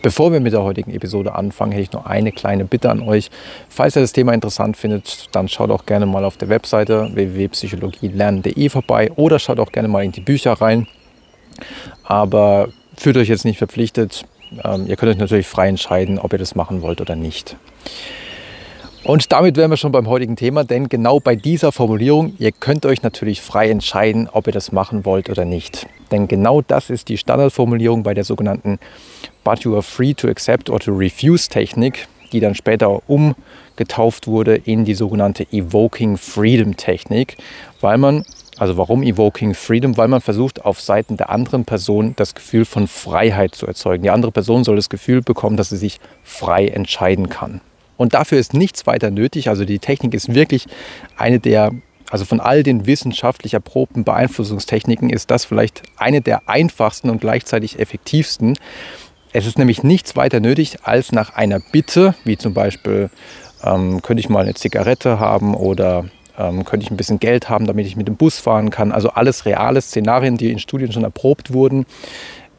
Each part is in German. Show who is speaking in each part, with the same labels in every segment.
Speaker 1: Bevor wir mit der heutigen Episode anfangen, hätte ich noch eine kleine Bitte an euch. Falls ihr das Thema interessant findet, dann schaut auch gerne mal auf der Webseite www.psychologielernen.de vorbei oder schaut auch gerne mal in die Bücher rein. Aber fühlt euch jetzt nicht verpflichtet. Ähm, ihr könnt euch natürlich frei entscheiden, ob ihr das machen wollt oder nicht. Und damit wären wir schon beim heutigen Thema, denn genau bei dieser Formulierung, ihr könnt euch natürlich frei entscheiden, ob ihr das machen wollt oder nicht. Denn genau das ist die Standardformulierung bei der sogenannten But you are free to accept or to refuse Technik, die dann später umgetauft wurde in die sogenannte Evoking Freedom Technik, weil man also warum Evoking Freedom? Weil man versucht, auf Seiten der anderen Person das Gefühl von Freiheit zu erzeugen. Die andere Person soll das Gefühl bekommen, dass sie sich frei entscheiden kann. Und dafür ist nichts weiter nötig. Also die Technik ist wirklich eine der, also von all den wissenschaftlich erprobten Beeinflussungstechniken ist das vielleicht eine der einfachsten und gleichzeitig effektivsten. Es ist nämlich nichts weiter nötig, als nach einer Bitte, wie zum Beispiel, ähm, könnte ich mal eine Zigarette haben oder ähm, könnte ich ein bisschen Geld haben, damit ich mit dem Bus fahren kann. Also alles reale Szenarien, die in Studien schon erprobt wurden.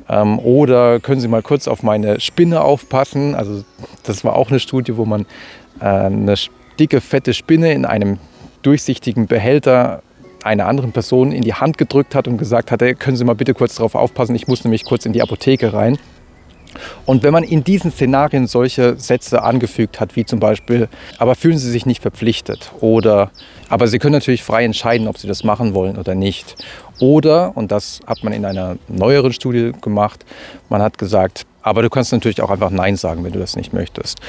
Speaker 1: Ähm, oder können Sie mal kurz auf meine Spinne aufpassen? Also das war auch eine Studie, wo man äh, eine dicke, fette Spinne in einem durchsichtigen Behälter einer anderen Person in die Hand gedrückt hat und gesagt hatte, können Sie mal bitte kurz darauf aufpassen, ich muss nämlich kurz in die Apotheke rein. Und wenn man in diesen Szenarien solche Sätze angefügt hat, wie zum Beispiel, aber fühlen Sie sich nicht verpflichtet oder, aber Sie können natürlich frei entscheiden, ob Sie das machen wollen oder nicht. Oder, und das hat man in einer neueren Studie gemacht, man hat gesagt, aber du kannst natürlich auch einfach Nein sagen, wenn du das nicht möchtest.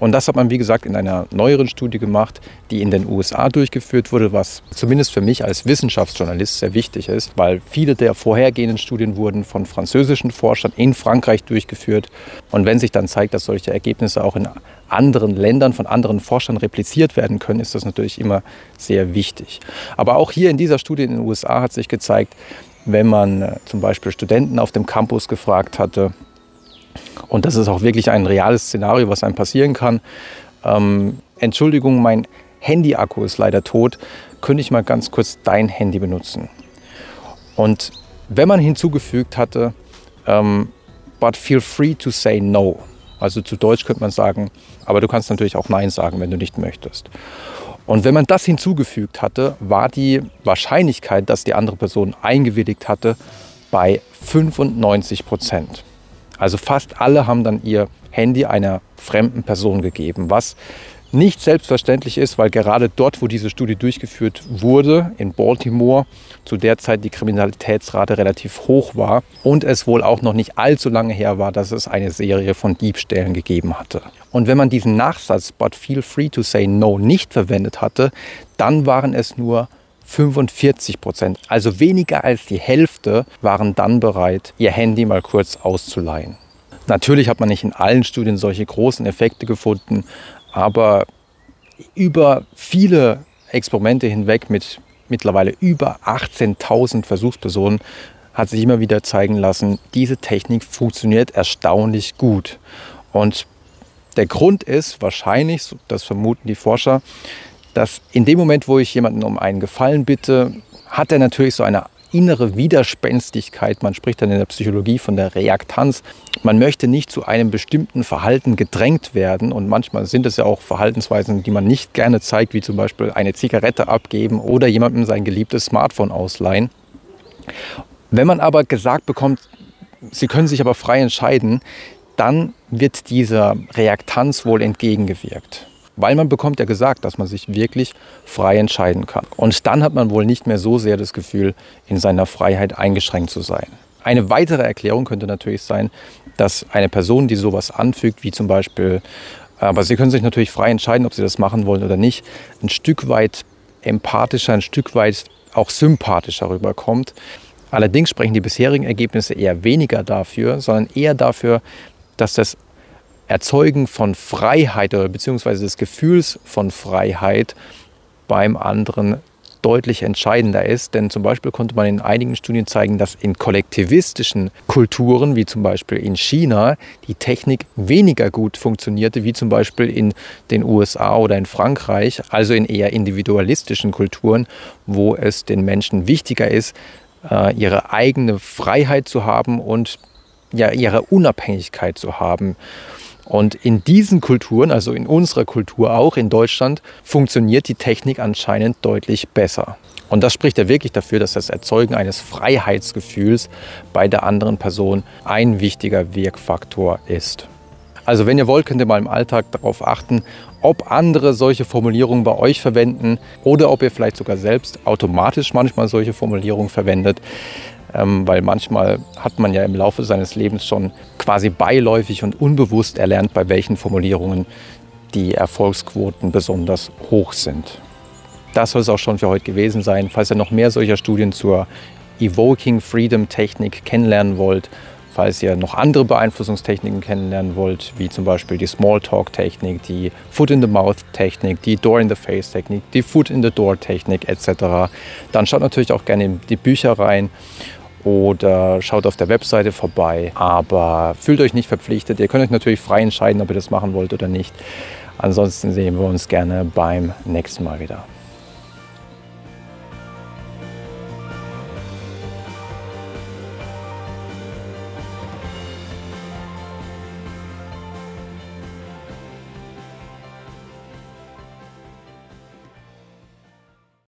Speaker 1: Und das hat man, wie gesagt, in einer neueren Studie gemacht, die in den USA durchgeführt wurde, was zumindest für mich als Wissenschaftsjournalist sehr wichtig ist, weil viele der vorhergehenden Studien wurden von französischen Forschern in Frankreich durchgeführt. Und wenn sich dann zeigt, dass solche Ergebnisse auch in anderen Ländern von anderen Forschern repliziert werden können, ist das natürlich immer sehr wichtig. Aber auch hier in dieser Studie in den USA hat sich gezeigt, wenn man äh, zum Beispiel Studenten auf dem Campus gefragt hatte, und das ist auch wirklich ein reales Szenario, was einem passieren kann. Ähm, Entschuldigung, mein Handy-Akku ist leider tot. Könnte ich mal ganz kurz dein Handy benutzen? Und wenn man hinzugefügt hatte, ähm, but feel free to say no. Also zu Deutsch könnte man sagen, aber du kannst natürlich auch Nein sagen, wenn du nicht möchtest. Und wenn man das hinzugefügt hatte, war die Wahrscheinlichkeit, dass die andere Person eingewilligt hatte, bei 95 Prozent. Also fast alle haben dann ihr Handy einer fremden Person gegeben, was nicht selbstverständlich ist, weil gerade dort, wo diese Studie durchgeführt wurde, in Baltimore, zu der Zeit die Kriminalitätsrate relativ hoch war und es wohl auch noch nicht allzu lange her war, dass es eine Serie von Diebstählen gegeben hatte. Und wenn man diesen Nachsatz, but feel free to say no, nicht verwendet hatte, dann waren es nur 45 Prozent, also weniger als die Hälfte, waren dann bereit, ihr Handy mal kurz auszuleihen. Natürlich hat man nicht in allen Studien solche großen Effekte gefunden, aber über viele Experimente hinweg mit mittlerweile über 18.000 Versuchspersonen hat sich immer wieder zeigen lassen, diese Technik funktioniert erstaunlich gut. Und der Grund ist wahrscheinlich, das vermuten die Forscher, dass in dem Moment, wo ich jemanden um einen Gefallen bitte, hat er natürlich so eine innere Widerspenstigkeit. Man spricht dann in der Psychologie von der Reaktanz. Man möchte nicht zu einem bestimmten Verhalten gedrängt werden. Und manchmal sind es ja auch Verhaltensweisen, die man nicht gerne zeigt, wie zum Beispiel eine Zigarette abgeben oder jemandem sein geliebtes Smartphone ausleihen. Wenn man aber gesagt bekommt, Sie können sich aber frei entscheiden, dann wird dieser Reaktanz wohl entgegengewirkt. Weil man bekommt ja gesagt, dass man sich wirklich frei entscheiden kann. Und dann hat man wohl nicht mehr so sehr das Gefühl, in seiner Freiheit eingeschränkt zu sein. Eine weitere Erklärung könnte natürlich sein, dass eine Person, die sowas anfügt, wie zum Beispiel, aber Sie können sich natürlich frei entscheiden, ob Sie das machen wollen oder nicht, ein Stück weit empathischer, ein Stück weit auch sympathischer rüberkommt. Allerdings sprechen die bisherigen Ergebnisse eher weniger dafür, sondern eher dafür, dass das Erzeugen von Freiheit oder beziehungsweise des Gefühls von Freiheit beim anderen deutlich entscheidender ist. Denn zum Beispiel konnte man in einigen Studien zeigen, dass in kollektivistischen Kulturen, wie zum Beispiel in China, die Technik weniger gut funktionierte, wie zum Beispiel in den USA oder in Frankreich, also in eher individualistischen Kulturen, wo es den Menschen wichtiger ist, äh, ihre eigene Freiheit zu haben und ja, ihre Unabhängigkeit zu haben. Und in diesen Kulturen, also in unserer Kultur auch in Deutschland, funktioniert die Technik anscheinend deutlich besser. Und das spricht ja wirklich dafür, dass das Erzeugen eines Freiheitsgefühls bei der anderen Person ein wichtiger Wirkfaktor ist. Also wenn ihr wollt, könnt ihr mal im Alltag darauf achten, ob andere solche Formulierungen bei euch verwenden oder ob ihr vielleicht sogar selbst automatisch manchmal solche Formulierungen verwendet. Ähm, weil manchmal hat man ja im Laufe seines Lebens schon quasi beiläufig und unbewusst erlernt, bei welchen Formulierungen die Erfolgsquoten besonders hoch sind. Das soll es auch schon für heute gewesen sein. Falls ihr noch mehr solcher Studien zur Evoking Freedom Technik kennenlernen wollt, Falls ihr noch andere Beeinflussungstechniken kennenlernen wollt, wie zum Beispiel die Smalltalk-Technik, die Foot-in-the-Mouth-Technik, die Door-in-the-Face-Technik, die Foot-in-the-Door-Technik etc., dann schaut natürlich auch gerne in die Bücher rein oder schaut auf der Webseite vorbei. Aber fühlt euch nicht verpflichtet. Ihr könnt euch natürlich frei entscheiden, ob ihr das machen wollt oder nicht. Ansonsten sehen wir uns gerne beim nächsten Mal wieder.